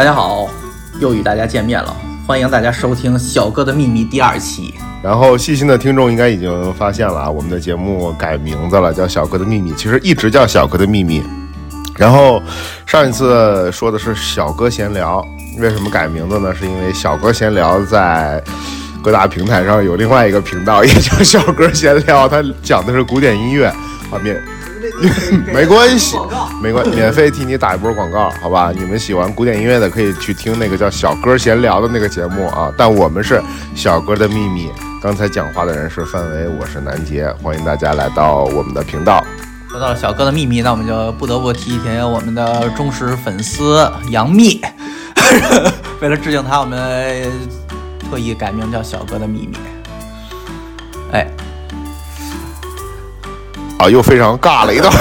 大家好，又与大家见面了，欢迎大家收听《小哥的秘密》第二期。然后细心的听众应该已经发现了啊，我们的节目改名字了，叫《小哥的秘密》，其实一直叫《小哥的秘密》。然后上一次说的是小哥闲聊，为什么改名字呢？是因为小哥闲聊在各大平台上有另外一个频道，也叫小哥闲聊，它讲的是古典音乐画面。没关系，没关，免费替你打一波广告，好吧？你们喜欢古典音乐的可以去听那个叫小哥闲聊的那个节目啊。但我们是小哥的秘密。刚才讲话的人是范伟，我是南杰，欢迎大家来到我们的频道。说到了小哥的秘密，那我们就不得不提一提我们的忠实粉丝杨幂。为了致敬他，我们特意改名叫小哥的秘密。哎。啊，又非常尬了一段，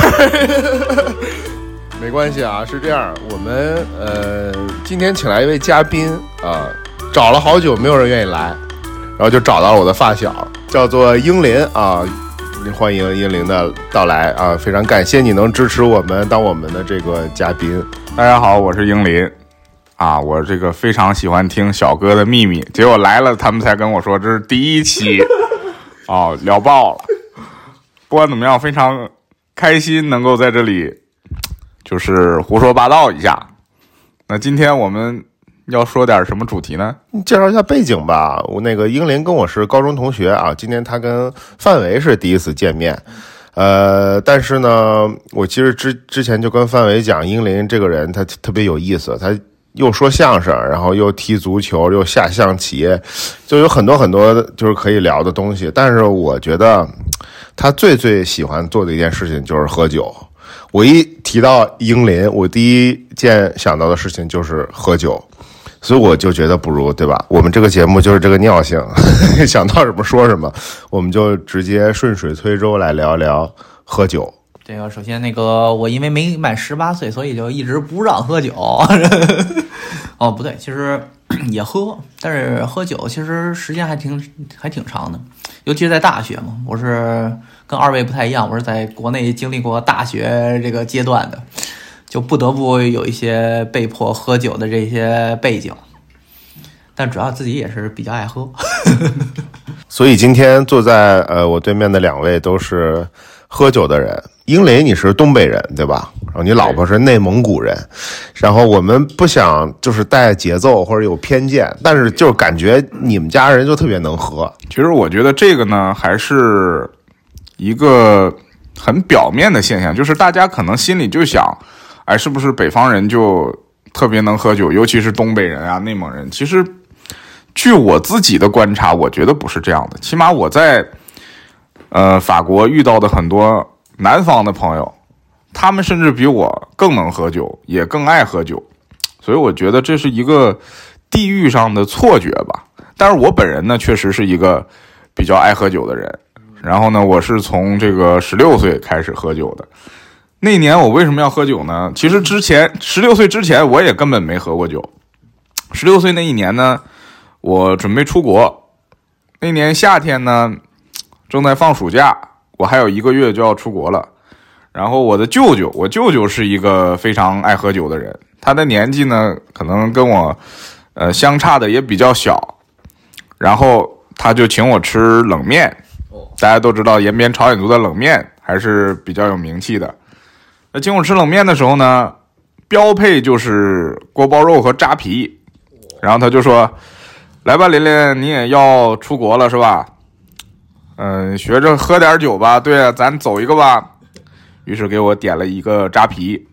没关系啊，是这样，我们呃今天请来一位嘉宾啊，找了好久没有人愿意来，然后就找到了我的发小，叫做英林啊，欢迎英林的到来啊，非常感谢你能支持我们当我们的这个嘉宾。大家好，我是英林啊，我这个非常喜欢听小哥的秘密，结果来了他们才跟我说这是第一期，哦，聊爆了。不管怎么样，非常开心能够在这里，就是胡说八道一下。那今天我们要说点什么主题呢？介绍一下背景吧。我那个英林跟我是高中同学啊，今天他跟范伟是第一次见面。呃，但是呢，我其实之之前就跟范伟讲，英林这个人他特别有意思，他又说相声，然后又踢足球，又下象棋，就有很多很多就是可以聊的东西。但是我觉得。他最最喜欢做的一件事情就是喝酒。我一提到英林，我第一件想到的事情就是喝酒，所以我就觉得不如对吧？我们这个节目就是这个尿性，想到什么说什么，我们就直接顺水推舟来聊聊喝酒。这个首先那个我因为没满十八岁，所以就一直不让喝酒。哦，不对，其实也喝，但是喝酒其实时间还挺还挺长的。尤其是在大学嘛，我是跟二位不太一样，我是在国内经历过大学这个阶段的，就不得不有一些被迫喝酒的这些背景，但主要自己也是比较爱喝，所以今天坐在呃我对面的两位都是喝酒的人。英雷，你是东北人对吧？然后你老婆是内蒙古人，然后我们不想就是带节奏或者有偏见，但是就是感觉你们家人就特别能喝。其实我觉得这个呢，还是一个很表面的现象，就是大家可能心里就想，哎，是不是北方人就特别能喝酒，尤其是东北人啊、内蒙人？其实，据我自己的观察，我觉得不是这样的。起码我在呃法国遇到的很多。南方的朋友，他们甚至比我更能喝酒，也更爱喝酒，所以我觉得这是一个地域上的错觉吧。但是我本人呢，确实是一个比较爱喝酒的人。然后呢，我是从这个十六岁开始喝酒的。那年我为什么要喝酒呢？其实之前十六岁之前，我也根本没喝过酒。十六岁那一年呢，我准备出国。那年夏天呢，正在放暑假。我还有一个月就要出国了，然后我的舅舅，我舅舅是一个非常爱喝酒的人，他的年纪呢可能跟我，呃相差的也比较小，然后他就请我吃冷面，大家都知道延边朝鲜族的冷面还是比较有名气的，那请我吃冷面的时候呢，标配就是锅包肉和扎皮，然后他就说，来吧，琳琳，你也要出国了是吧？嗯，学着喝点酒吧。对啊，咱走一个吧。于是给我点了一个扎啤。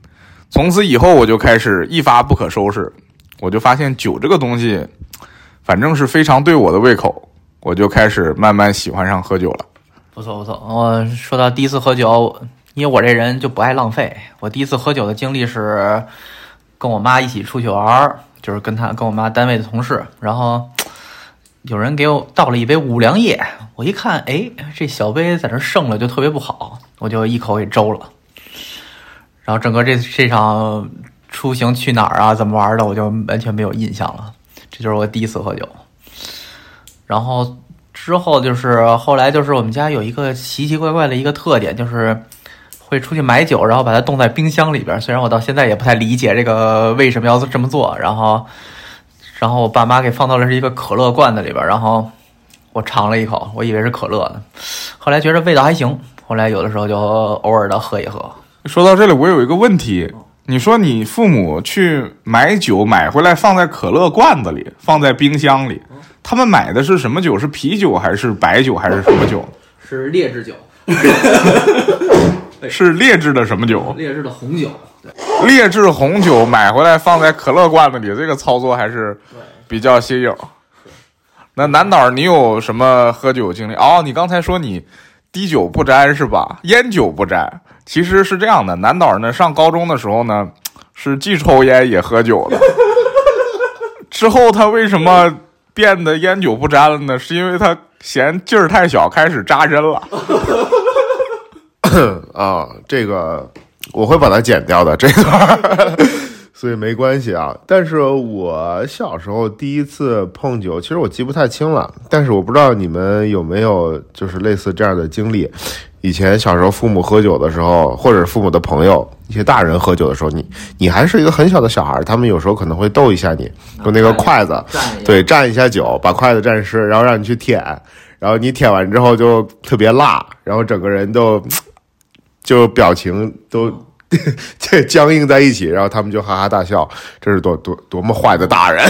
从此以后，我就开始一发不可收拾。我就发现酒这个东西，反正是非常对我的胃口。我就开始慢慢喜欢上喝酒了。不错不错。我说到第一次喝酒，因为我这人就不爱浪费。我第一次喝酒的经历是跟我妈一起出去玩，就是跟她跟我妈单位的同事，然后。有人给我倒了一杯五粮液，我一看，哎，这小杯在那剩了，就特别不好，我就一口给周了。然后整个这这场出行去哪儿啊，怎么玩的，我就完全没有印象了。这就是我第一次喝酒。然后之后就是后来就是我们家有一个奇奇怪怪的一个特点，就是会出去买酒，然后把它冻在冰箱里边。虽然我到现在也不太理解这个为什么要这么做。然后，然后我爸妈给放到了是一个可乐罐子里边，然后我尝了一口，我以为是可乐呢，后来觉得味道还行。后来有的时候就偶尔的喝一喝。说到这里，我有一个问题，你说你父母去买酒买回来放在可乐罐子里，放在冰箱里，他们买的是什么酒？是啤酒还是白酒还是什么酒？是劣质酒，是劣质的什么酒？劣质的红酒。劣质红酒买回来放在可乐罐子里，这个操作还是比较新颖。那南导，你有什么喝酒经历？哦，你刚才说你。滴酒不沾是吧？烟酒不沾，其实是这样的。南导呢，上高中的时候呢，是既抽烟也喝酒的。之后他为什么变得烟酒不沾了呢？是因为他嫌劲儿太小，开始扎针了。啊，这个我会把它剪掉的，这个。所以没关系啊，但是我小时候第一次碰酒，其实我记不太清了。但是我不知道你们有没有就是类似这样的经历。以前小时候父母喝酒的时候，或者父母的朋友一些大人喝酒的时候，你你还是一个很小的小孩，他们有时候可能会逗一下你，用那个筷子，对，蘸一下酒，把筷子蘸湿，然后让你去舔，然后你舔完之后就特别辣，然后整个人都就表情都。这僵硬在一起，然后他们就哈哈大笑，这是多多多么坏的大人！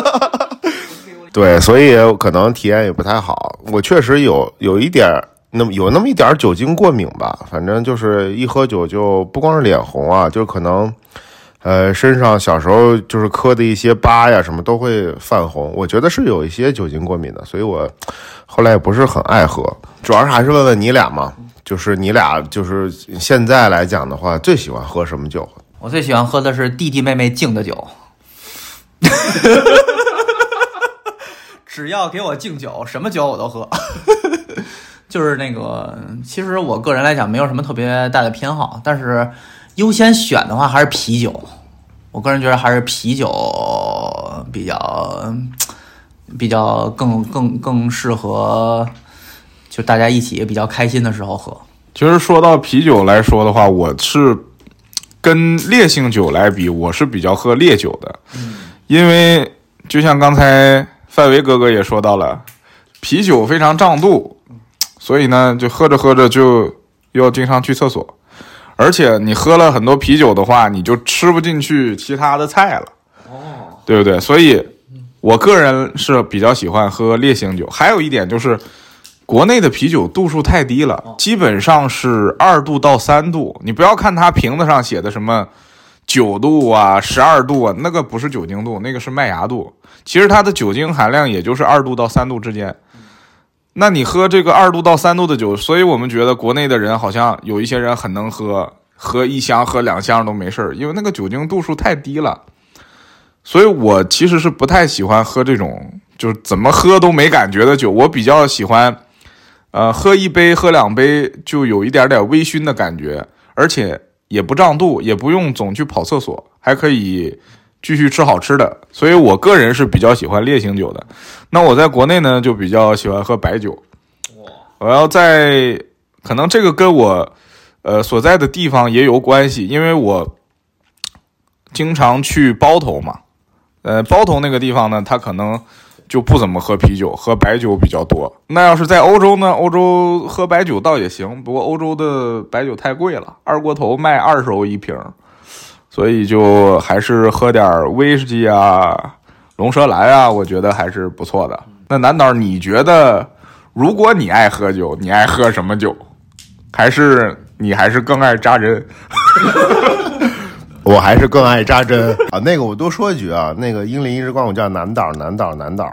对，所以可能体验也不太好。我确实有有一点那么有那么一点酒精过敏吧，反正就是一喝酒就不光是脸红啊，就可能呃身上小时候就是磕的一些疤呀什么都会泛红。我觉得是有一些酒精过敏的，所以我后来也不是很爱喝。主要是还是问问你俩嘛。就是你俩，就是现在来讲的话，最喜欢喝什么酒？我最喜欢喝的是弟弟妹妹敬的酒。只要给我敬酒，什么酒我都喝。就是那个，其实我个人来讲，没有什么特别大的偏好，但是优先选的话还是啤酒。我个人觉得还是啤酒比较比较更更更适合。就大家一起也比较开心的时候喝。其实说到啤酒来说的话，我是跟烈性酒来比，我是比较喝烈酒的。嗯，因为就像刚才范维哥哥也说到了，啤酒非常胀肚，所以呢，就喝着喝着就要经常去厕所，而且你喝了很多啤酒的话，你就吃不进去其他的菜了。哦，对不对？所以，我个人是比较喜欢喝烈性酒。还有一点就是。国内的啤酒度数太低了，基本上是二度到三度。你不要看它瓶子上写的什么九度啊、十二度啊，那个不是酒精度，那个是麦芽度。其实它的酒精含量也就是二度到三度之间。那你喝这个二度到三度的酒，所以我们觉得国内的人好像有一些人很能喝，喝一箱、喝两箱都没事儿，因为那个酒精度数太低了。所以我其实是不太喜欢喝这种就是怎么喝都没感觉的酒，我比较喜欢。呃，喝一杯、喝两杯就有一点点微醺的感觉，而且也不胀肚，也不用总去跑厕所，还可以继续吃好吃的。所以我个人是比较喜欢烈性酒的。那我在国内呢，就比较喜欢喝白酒。我要在，可能这个跟我呃所在的地方也有关系，因为我经常去包头嘛。呃，包头那个地方呢，它可能。就不怎么喝啤酒，喝白酒比较多。那要是在欧洲呢？欧洲喝白酒倒也行，不过欧洲的白酒太贵了，二锅头卖二十欧一瓶，所以就还是喝点威士忌啊、龙舌兰啊，我觉得还是不错的。那南岛，你觉得如果你爱喝酒，你爱喝什么酒？还是你还是更爱扎针？我还是更爱扎针啊！那个我多说一句啊，那个英林一直管我叫南导，南导，南导。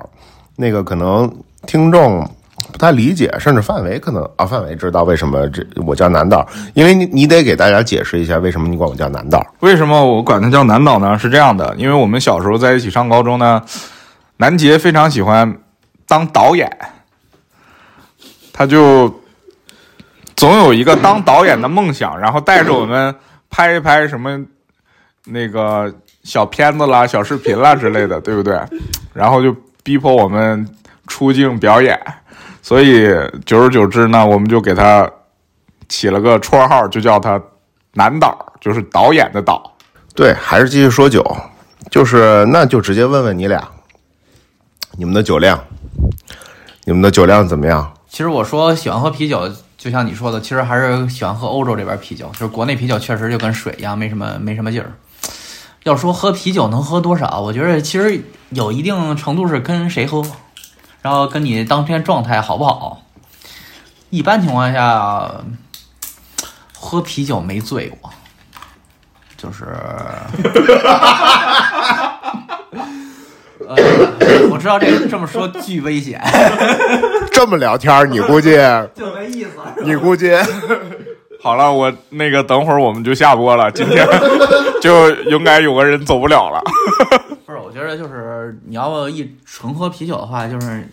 那个可能听众不太理解，甚至范围可能啊，范围知道为什么这我叫南导，因为你你得给大家解释一下为什么你管我叫南导。为什么我管他叫南导呢？是这样的，因为我们小时候在一起上高中呢，南杰非常喜欢当导演，他就总有一个当导演的梦想，然后带着我们拍一拍什么。那个小片子啦、小视频啦之类的，对不对？然后就逼迫我们出镜表演，所以久而久之呢，我们就给他起了个绰号，就叫他“南导”，就是导演的导。对，还是继续说酒，就是那就直接问问你俩，你们的酒量，你们的酒量怎么样？其实我说喜欢喝啤酒，就像你说的，其实还是喜欢喝欧洲这边啤酒，就是国内啤酒确实就跟水一样，没什么没什么劲儿。要说喝啤酒能喝多少，我觉得其实有一定程度是跟谁喝，然后跟你当天状态好不好。一般情况下，喝啤酒没醉过，就是，呃，我知道这个这么说巨危险，这么聊天儿，你估计，就没意思。你估计，好了，我那个等会儿我们就下播了，今天 就应该有个人走不了了。不是，我觉得就是你要一纯喝啤酒的话，就是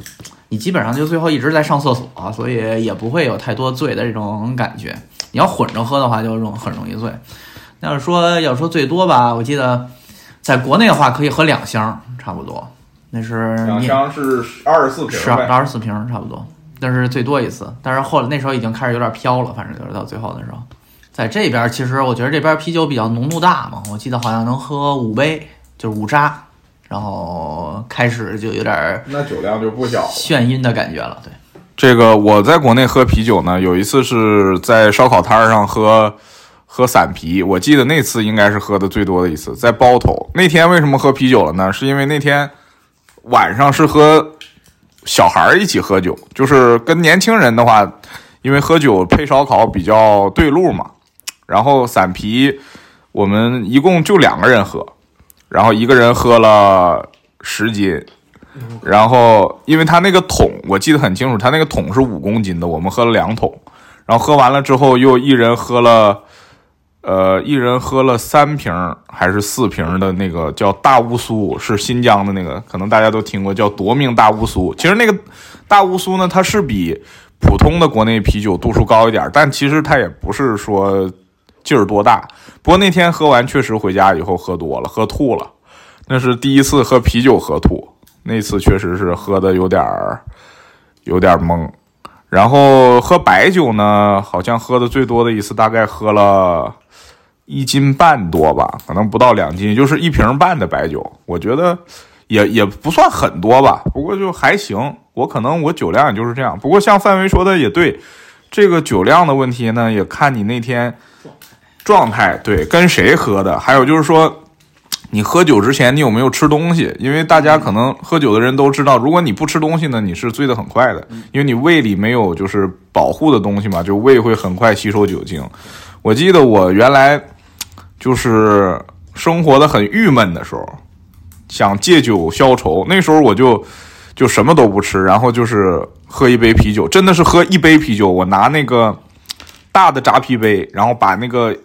你基本上就最后一直在上厕所，所以也不会有太多醉的这种感觉。你要混着喝的话，就容很容易醉。那要是说要说最多吧，我记得在国内的话可以喝两箱，差不多。那是两箱是二十四十二二十四瓶差不多，但是最多一次。但是后来那时候已经开始有点飘了，反正就是到最后的时候，在这边其实我觉得这边啤酒比较浓度大嘛，我记得好像能喝五杯，就是五扎，然后开始就有点那酒量就不小。眩晕的感觉了。对，这个我在国内喝啤酒呢，有一次是在烧烤摊儿上喝喝散啤，我记得那次应该是喝的最多的一次，在包头。那天为什么喝啤酒了呢？是因为那天晚上是和小孩儿一起喝酒，就是跟年轻人的话，因为喝酒配烧烤比较对路嘛。然后散啤我们一共就两个人喝，然后一个人喝了十斤，然后因为他那个桶我记得很清楚，他那个桶是五公斤的，我们喝了两桶，然后喝完了之后又一人喝了，呃，一人喝了三瓶还是四瓶的那个叫大乌苏，是新疆的那个，可能大家都听过叫夺命大乌苏。其实那个大乌苏呢，它是比普通的国内啤酒度数高一点，但其实它也不是说劲儿多大。不过那天喝完确实回家以后喝多了，喝吐了，那是第一次喝啤酒喝吐。那次确实是喝的有点儿有点懵，然后喝白酒呢，好像喝的最多的一次大概喝了一斤半多吧，可能不到两斤，就是一瓶半的白酒，我觉得也也不算很多吧，不过就还行。我可能我酒量也就是这样，不过像范围说的也对，这个酒量的问题呢，也看你那天状态，对，跟谁喝的，还有就是说。你喝酒之前，你有没有吃东西？因为大家可能喝酒的人都知道，如果你不吃东西呢，你是醉得很快的，因为你胃里没有就是保护的东西嘛，就胃会很快吸收酒精。我记得我原来就是生活的很郁闷的时候，想借酒消愁，那时候我就就什么都不吃，然后就是喝一杯啤酒，真的是喝一杯啤酒，我拿那个大的扎啤杯，然后把那个。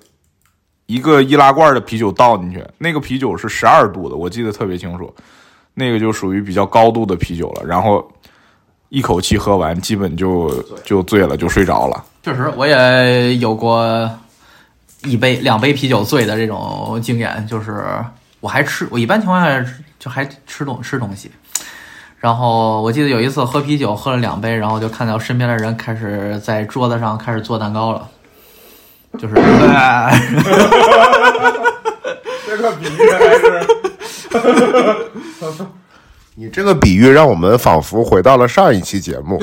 一个易拉罐的啤酒倒进去，那个啤酒是十二度的，我记得特别清楚，那个就属于比较高度的啤酒了。然后一口气喝完，基本就就醉了，就睡着了。确实，我也有过一杯、两杯啤酒醉的这种经验，就是我还吃，我一般情况下就还吃东吃东西。然后我记得有一次喝啤酒，喝了两杯，然后就看到身边的人开始在桌子上开始做蛋糕了。就是 这个比喻还是，你这个比喻让我们仿佛回到了上一期节目。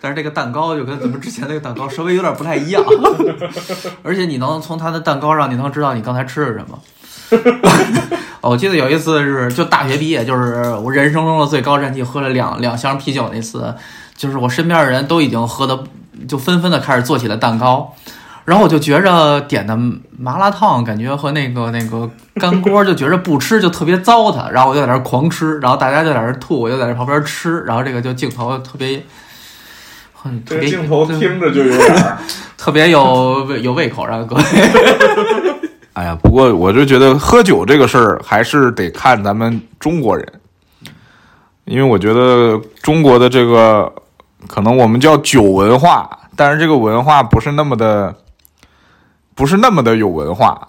但是这个蛋糕就跟咱们之前那个蛋糕稍微有点不太一样，而且你能从它的蛋糕上，你能知道你刚才吃了什么。我记得有一次是就大学毕业，就是我人生中的最高战绩，喝了两两箱啤酒那次，就是我身边的人都已经喝的。就纷纷的开始做起了蛋糕，然后我就觉着点的麻辣烫感觉和那个那个干锅就觉着不吃就特别糟蹋，然后我就在那狂吃，然后大家就在那吐，我就在那旁边吃，然后这个就镜头特别，特别镜头听着就有点 特别有有胃口，然后各位。哎呀，不过我就觉得喝酒这个事儿还是得看咱们中国人，因为我觉得中国的这个。可能我们叫酒文化，但是这个文化不是那么的，不是那么的有文化。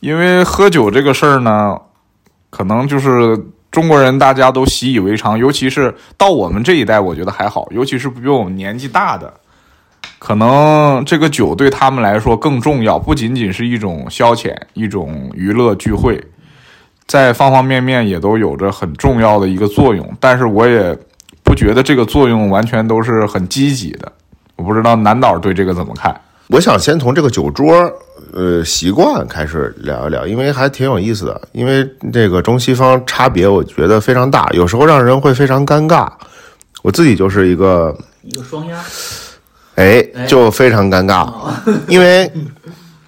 因为喝酒这个事儿呢，可能就是中国人大家都习以为常，尤其是到我们这一代，我觉得还好。尤其是比我们年纪大的，可能这个酒对他们来说更重要，不仅仅是一种消遣、一种娱乐聚会，在方方面面也都有着很重要的一个作用。但是我也不觉得这个作用完全都是很积极的。我不知道南导对这个怎么看？我想先从这个酒桌，呃，习惯开始聊一聊，因为还挺有意思的。因为这个中西方差别，我觉得非常大，有时候让人会非常尴尬。我自己就是一个，一个双压，哎，就非常尴尬，因为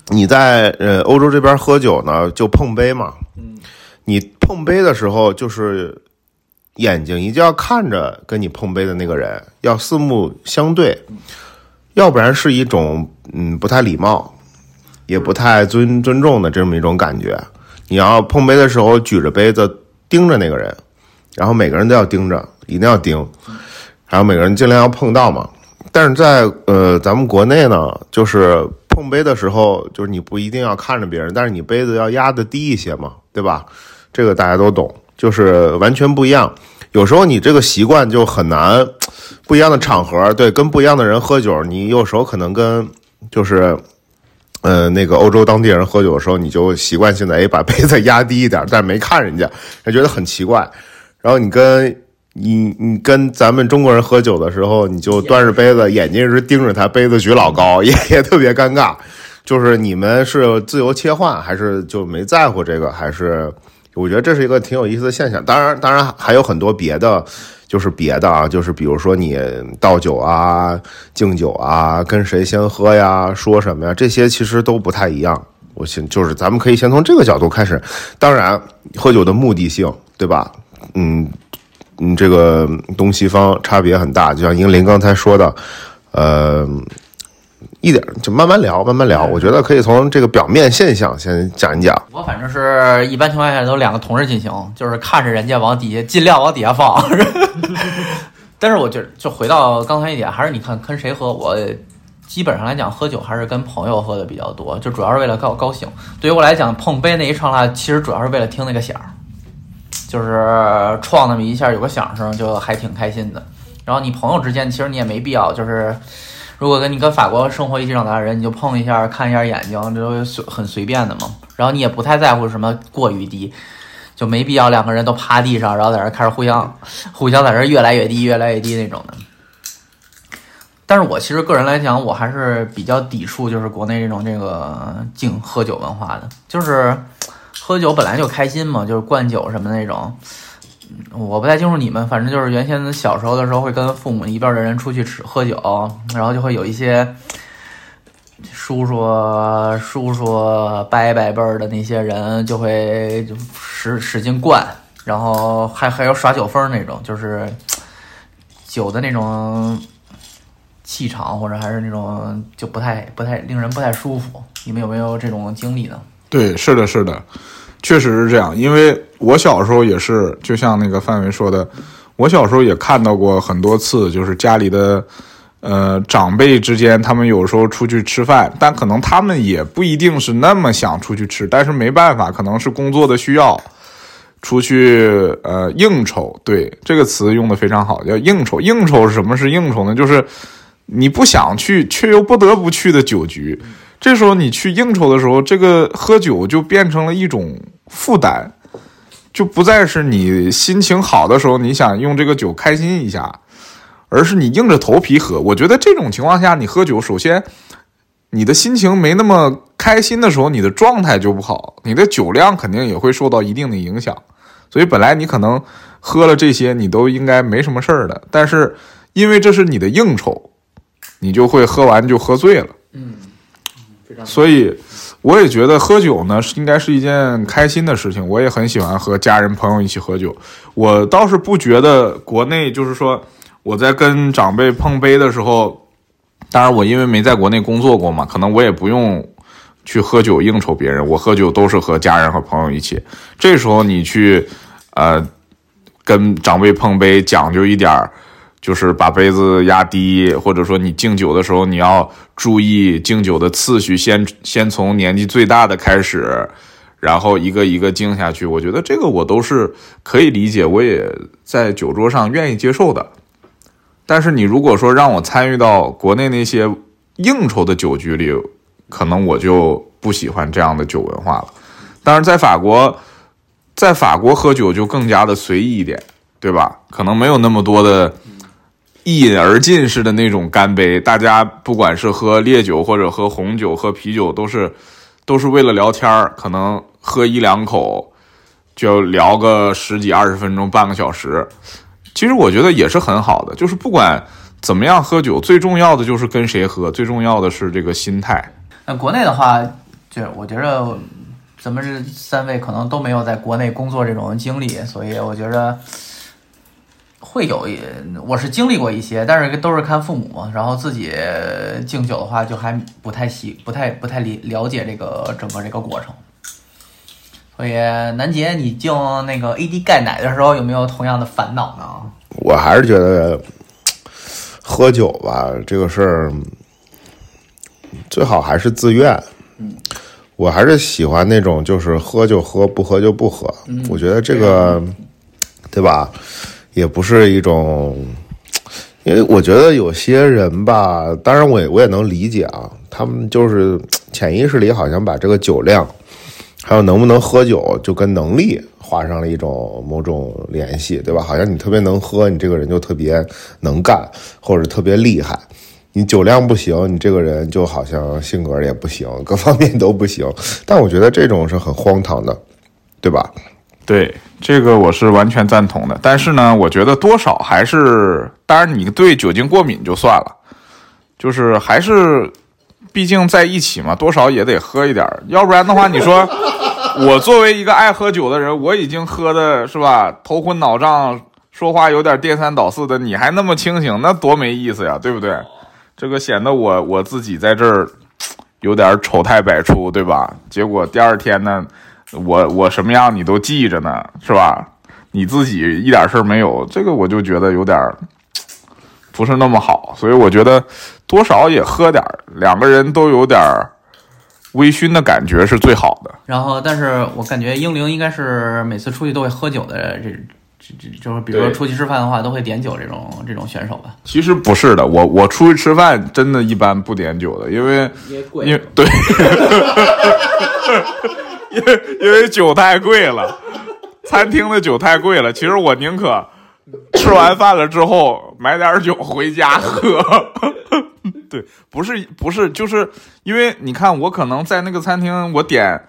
你在呃欧洲这边喝酒呢，就碰杯嘛。嗯你碰杯的时候，就是眼睛一定要看着跟你碰杯的那个人，要四目相对。要不然是一种嗯不太礼貌，也不太尊尊重的这么一种感觉。你要碰杯的时候举着杯子盯着那个人，然后每个人都要盯着，一定要盯，然后每个人尽量要碰到嘛。但是在呃咱们国内呢，就是碰杯的时候，就是你不一定要看着别人，但是你杯子要压的低一些嘛，对吧？这个大家都懂，就是完全不一样。有时候你这个习惯就很难。不一样的场合，对，跟不一样的人喝酒，你有时候可能跟就是，呃，那个欧洲当地人喝酒的时候，你就习惯性的哎把杯子压低一点，但是没看人家，还觉得很奇怪。然后你跟你你跟咱们中国人喝酒的时候，你就端着杯子，眼睛一直盯着他，杯子举老高，也也特别尴尬。就是你们是自由切换，还是就没在乎这个？还是我觉得这是一个挺有意思的现象。当然，当然还有很多别的。就是别的啊，就是比如说你倒酒啊、敬酒啊，跟谁先喝呀、说什么呀，这些其实都不太一样。我先就是咱们可以先从这个角度开始。当然，喝酒的目的性，对吧？嗯嗯，这个东西方差别很大。就像英林刚才说的，呃。一点就慢慢聊，慢慢聊。我觉得可以从这个表面现象先讲一讲。我反正是一般情况下都两个同时进行，就是看着人家往底下尽量往底下放。但是我就就回到刚才一点，还是你看跟谁喝，我基本上来讲喝酒还是跟朋友喝的比较多，就主要是为了高高兴。对于我来讲，碰杯那一刹那，其实主要是为了听那个响，就是撞那么一下有个响声，就还挺开心的。然后你朋友之间，其实你也没必要就是。如果跟你跟法国生活一起长大的人，你就碰一下，看一下眼睛，这都随很随便的嘛。然后你也不太在乎什么过于低，就没必要两个人都趴地上，然后在这开始互相互相在这越来越低，越来越低那种的。但是我其实个人来讲，我还是比较抵触就是国内这种这个敬喝酒文化的，就是喝酒本来就开心嘛，就是灌酒什么那种。我不太清楚你们，反正就是原先小时候的时候会跟父母一辈的人出去吃喝酒，然后就会有一些叔叔、叔叔、伯伯辈的那些人就会使使劲灌，然后还还有耍酒疯那种，就是酒的那种气场或者还是那种就不太不太令人不太舒服。你们有没有这种经历呢？对，是的，是的。确实是这样，因为我小时候也是，就像那个范围说的，我小时候也看到过很多次，就是家里的，呃，长辈之间，他们有时候出去吃饭，但可能他们也不一定是那么想出去吃，但是没办法，可能是工作的需要，出去呃应酬。对这个词用的非常好，叫应酬。应酬是什么是应酬呢？就是你不想去，却又不得不去的酒局。这时候你去应酬的时候，这个喝酒就变成了一种负担，就不再是你心情好的时候你想用这个酒开心一下，而是你硬着头皮喝。我觉得这种情况下，你喝酒，首先你的心情没那么开心的时候，你的状态就不好，你的酒量肯定也会受到一定的影响。所以本来你可能喝了这些，你都应该没什么事儿的，但是因为这是你的应酬，你就会喝完就喝醉了。嗯。所以，我也觉得喝酒呢是应该是一件开心的事情。我也很喜欢和家人朋友一起喝酒。我倒是不觉得国内就是说我在跟长辈碰杯的时候，当然我因为没在国内工作过嘛，可能我也不用去喝酒应酬别人。我喝酒都是和家人和朋友一起。这时候你去呃跟长辈碰杯，讲究一点儿。就是把杯子压低，或者说你敬酒的时候，你要注意敬酒的次序，先先从年纪最大的开始，然后一个一个敬下去。我觉得这个我都是可以理解，我也在酒桌上愿意接受的。但是你如果说让我参与到国内那些应酬的酒局里，可能我就不喜欢这样的酒文化了。但是在法国，在法国喝酒就更加的随意一点，对吧？可能没有那么多的一饮而尽式的那种干杯，大家不管是喝烈酒或者喝红酒、喝啤酒，都是都是为了聊天儿，可能喝一两口就聊个十几二十分钟、半个小时。其实我觉得也是很好的，就是不管怎么样喝酒，最重要的就是跟谁喝，最重要的是这个心态。那国内的话，就我觉得咱们这三位可能都没有在国内工作这种经历，所以我觉得会有一，我是经历过一些，但是都是看父母嘛，然后自己敬酒的话，就还不太习，不太不太理了解这个整个这个过程。所以南杰，你敬那个 AD 钙奶的时候，有没有同样的烦恼呢？我还是觉得喝酒吧这个事儿最好还是自愿。我还是喜欢那种就是喝就喝，不喝就不喝。我觉得这个对吧，也不是一种，因为我觉得有些人吧，当然我也我也能理解啊，他们就是潜意识里好像把这个酒量。还有能不能喝酒，就跟能力画上了一种某种联系，对吧？好像你特别能喝，你这个人就特别能干，或者特别厉害。你酒量不行，你这个人就好像性格也不行，各方面都不行。但我觉得这种是很荒唐的，对吧？对，这个我是完全赞同的。但是呢，我觉得多少还是，当然你对酒精过敏就算了，就是还是。毕竟在一起嘛，多少也得喝一点要不然的话，你说 我作为一个爱喝酒的人，我已经喝的是吧，头昏脑胀，说话有点颠三倒四的，你还那么清醒，那多没意思呀，对不对？这个显得我我自己在这儿有点丑态百出，对吧？结果第二天呢，我我什么样你都记着呢，是吧？你自己一点事儿没有，这个我就觉得有点不是那么好，所以我觉得。多少也喝点，两个人都有点微醺的感觉是最好的。然后，但是我感觉英灵应该是每次出去都会喝酒的，这就是比如说出去吃饭的话都会点酒这种这种选手吧。其实不是的，我我出去吃饭真的一般不点酒的，因为因为对，因为 因为酒太贵了，餐厅的酒太贵了。其实我宁可吃完饭了之后买点酒回家喝。对，不是不是，就是因为你看，我可能在那个餐厅，我点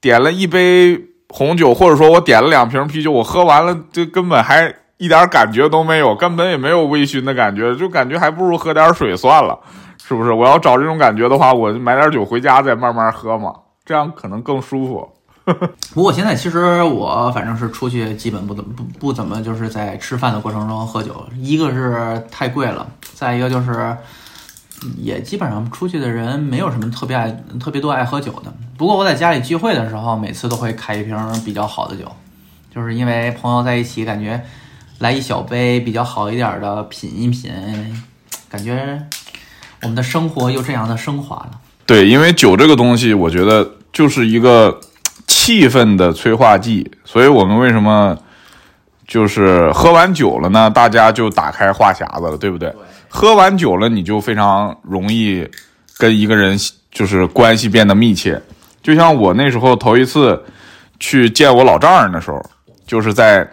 点了一杯红酒，或者说我点了两瓶啤酒，我喝完了，就根本还一点感觉都没有，根本也没有微醺的感觉，就感觉还不如喝点水算了，是不是？我要找这种感觉的话，我就买点酒回家再慢慢喝嘛，这样可能更舒服。不过现在其实我反正是出去基本不怎么不不怎么就是在吃饭的过程中喝酒，一个是太贵了，再一个就是。也基本上出去的人没有什么特别爱、特别多爱喝酒的。不过我在家里聚会的时候，每次都会开一瓶比较好的酒，就是因为朋友在一起，感觉来一小杯比较好一点的品一品，感觉我们的生活又这样的升华了。对，因为酒这个东西，我觉得就是一个气氛的催化剂，所以我们为什么就是喝完酒了呢？大家就打开话匣子了，对不对？喝完酒了，你就非常容易跟一个人就是关系变得密切。就像我那时候头一次去见我老丈人的时候，就是在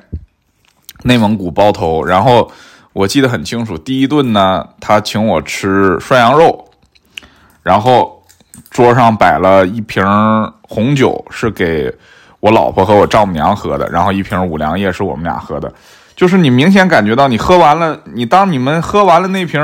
内蒙古包头。然后我记得很清楚，第一顿呢，他请我吃涮羊肉，然后桌上摆了一瓶红酒，是给我老婆和我丈母娘喝的，然后一瓶五粮液是我们俩喝的。就是你明显感觉到，你喝完了，你当你们喝完了那瓶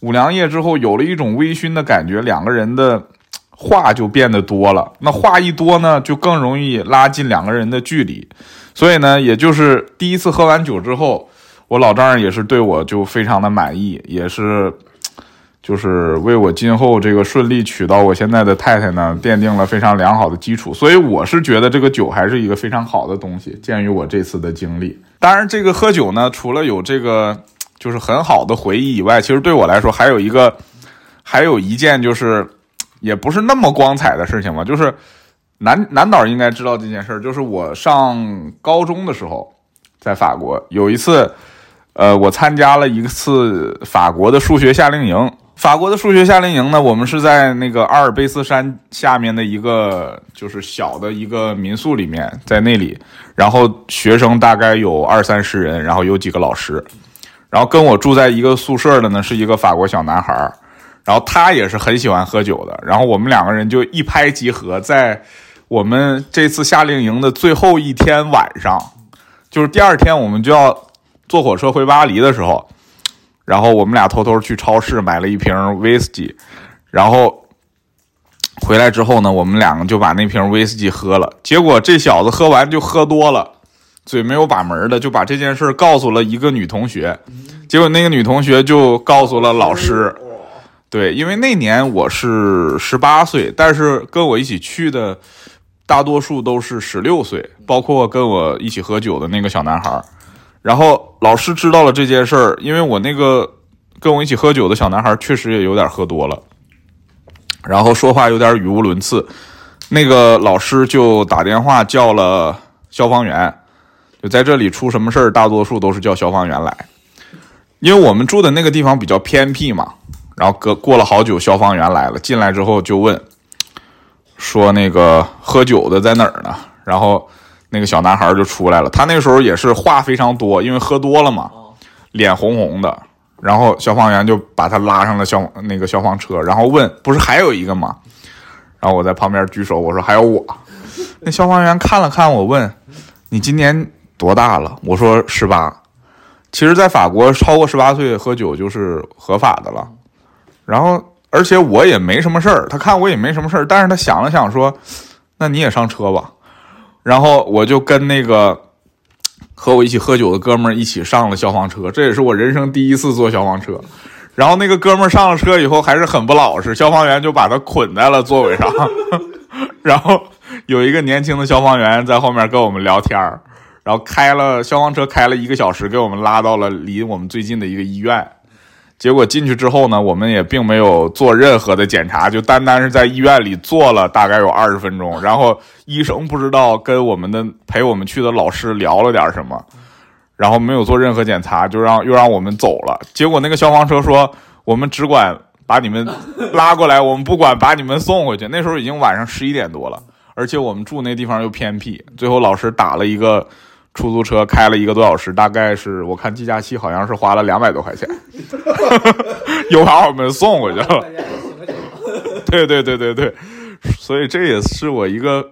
五粮液之后，有了一种微醺的感觉，两个人的话就变得多了。那话一多呢，就更容易拉近两个人的距离。所以呢，也就是第一次喝完酒之后，我老丈人也是对我就非常的满意，也是。就是为我今后这个顺利娶到我现在的太太呢，奠定了非常良好的基础。所以我是觉得这个酒还是一个非常好的东西。鉴于我这次的经历，当然这个喝酒呢，除了有这个就是很好的回忆以外，其实对我来说还有一个，还有一件就是也不是那么光彩的事情吧。就是南南导应该知道这件事儿，就是我上高中的时候，在法国有一次，呃，我参加了一次法国的数学夏令营。法国的数学夏令营呢，我们是在那个阿尔卑斯山下面的一个就是小的一个民宿里面，在那里，然后学生大概有二三十人，然后有几个老师，然后跟我住在一个宿舍的呢是一个法国小男孩，然后他也是很喜欢喝酒的，然后我们两个人就一拍即合，在我们这次夏令营的最后一天晚上，就是第二天我们就要坐火车回巴黎的时候。然后我们俩偷偷去超市买了一瓶威士忌，然后回来之后呢，我们两个就把那瓶威士忌喝了。结果这小子喝完就喝多了，嘴没有把门的，就把这件事告诉了一个女同学。结果那个女同学就告诉了老师。对，因为那年我是十八岁，但是跟我一起去的大多数都是十六岁，包括跟我一起喝酒的那个小男孩。然后老师知道了这件事儿，因为我那个跟我一起喝酒的小男孩确实也有点喝多了，然后说话有点语无伦次，那个老师就打电话叫了消防员，就在这里出什么事儿，大多数都是叫消防员来，因为我们住的那个地方比较偏僻嘛。然后隔过了好久，消防员来了，进来之后就问，说那个喝酒的在哪儿呢？然后。那个小男孩就出来了，他那时候也是话非常多，因为喝多了嘛，脸红红的。然后消防员就把他拉上了消那个消防车，然后问：“不是还有一个吗？”然后我在旁边举手，我说：“还有我。”那消防员看了看我，问：“你今年多大了？”我说：“十八。”其实，在法国超过十八岁喝酒就是合法的了。然后，而且我也没什么事儿，他看我也没什么事儿，但是他想了想说：“那你也上车吧。”然后我就跟那个和我一起喝酒的哥们儿一起上了消防车，这也是我人生第一次坐消防车。然后那个哥们儿上了车以后还是很不老实，消防员就把他捆在了座位上。然后有一个年轻的消防员在后面跟我们聊天儿，然后开了消防车开了一个小时，给我们拉到了离我们最近的一个医院。结果进去之后呢，我们也并没有做任何的检查，就单单是在医院里坐了大概有二十分钟。然后医生不知道跟我们的陪我们去的老师聊了点什么，然后没有做任何检查，就让又让我们走了。结果那个消防车说，我们只管把你们拉过来，我们不管把你们送回去。那时候已经晚上十一点多了，而且我们住那地方又偏僻。最后老师打了一个。出租车开了一个多小时，大概是我看计价器好像是花了两百多块钱，又把我们送回去了。对对对对对，所以这也是我一个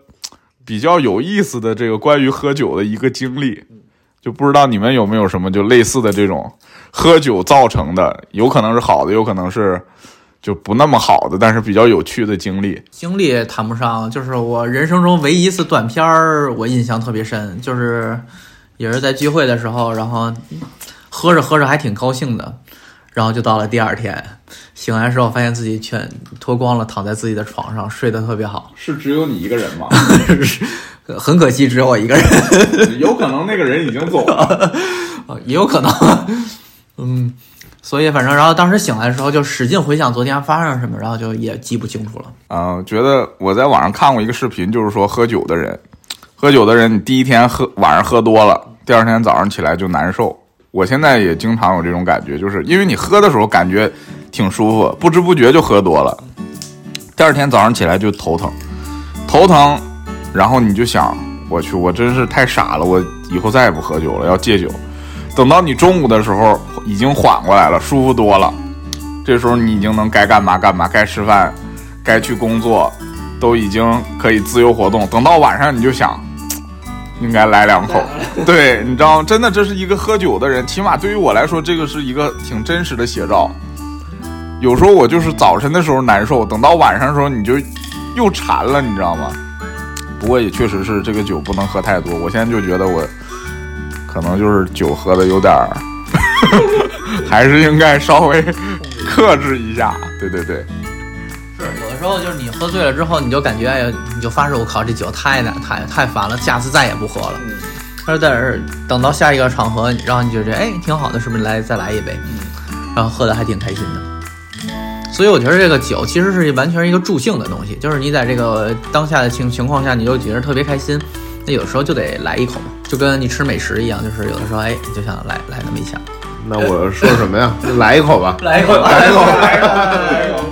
比较有意思的这个关于喝酒的一个经历，就不知道你们有没有什么就类似的这种喝酒造成的，有可能是好的，有可能是。就不那么好的，但是比较有趣的经历。经历谈不上，就是我人生中唯一一次断片儿，我印象特别深，就是也是在聚会的时候，然后喝着喝着还挺高兴的，然后就到了第二天，醒来的时候发现自己全脱光了，躺在自己的床上睡得特别好。是只有你一个人吗？很可惜，只有我一个人。有可能那个人已经走了，也 有可能。嗯。所以，反正，然后当时醒来的时候，就使劲回想昨天发生什么，然后就也记不清楚了。嗯，觉得我在网上看过一个视频，就是说喝酒的人，喝酒的人，你第一天喝晚上喝多了，第二天早上起来就难受。我现在也经常有这种感觉，就是因为你喝的时候感觉挺舒服，不知不觉就喝多了，第二天早上起来就头疼，头疼，然后你就想，我去，我真是太傻了，我以后再也不喝酒了，要戒酒。等到你中午的时候，已经缓过来了，舒服多了。这时候你已经能该干嘛干嘛，该吃饭，该去工作，都已经可以自由活动。等到晚上，你就想，应该来两口。对，你知道吗？真的，这是一个喝酒的人，起码对于我来说，这个是一个挺真实的写照。有时候我就是早晨的时候难受，等到晚上的时候，你就又馋了，你知道吗？不过也确实是这个酒不能喝太多。我现在就觉得我。可能就是酒喝的有点儿，还是应该稍微克制一下。对对对，是有的时候就是你喝醉了之后，你就感觉你就发誓，我靠，这酒太难太太烦了，下次再也不喝了。但是在这等到下一个场合，然后你就觉得哎挺好的，是不是来再来一杯？然后喝的还挺开心的。所以我觉得这个酒其实是完全是一个助兴的东西，就是你在这个当下的情情况下，你就觉得特别开心。那有时候就得来一口嘛，就跟你吃美食一样，就是有的时候，哎，你就想来来那么一下。那我说什么呀？来一口吧。来一口，来一口，来一口，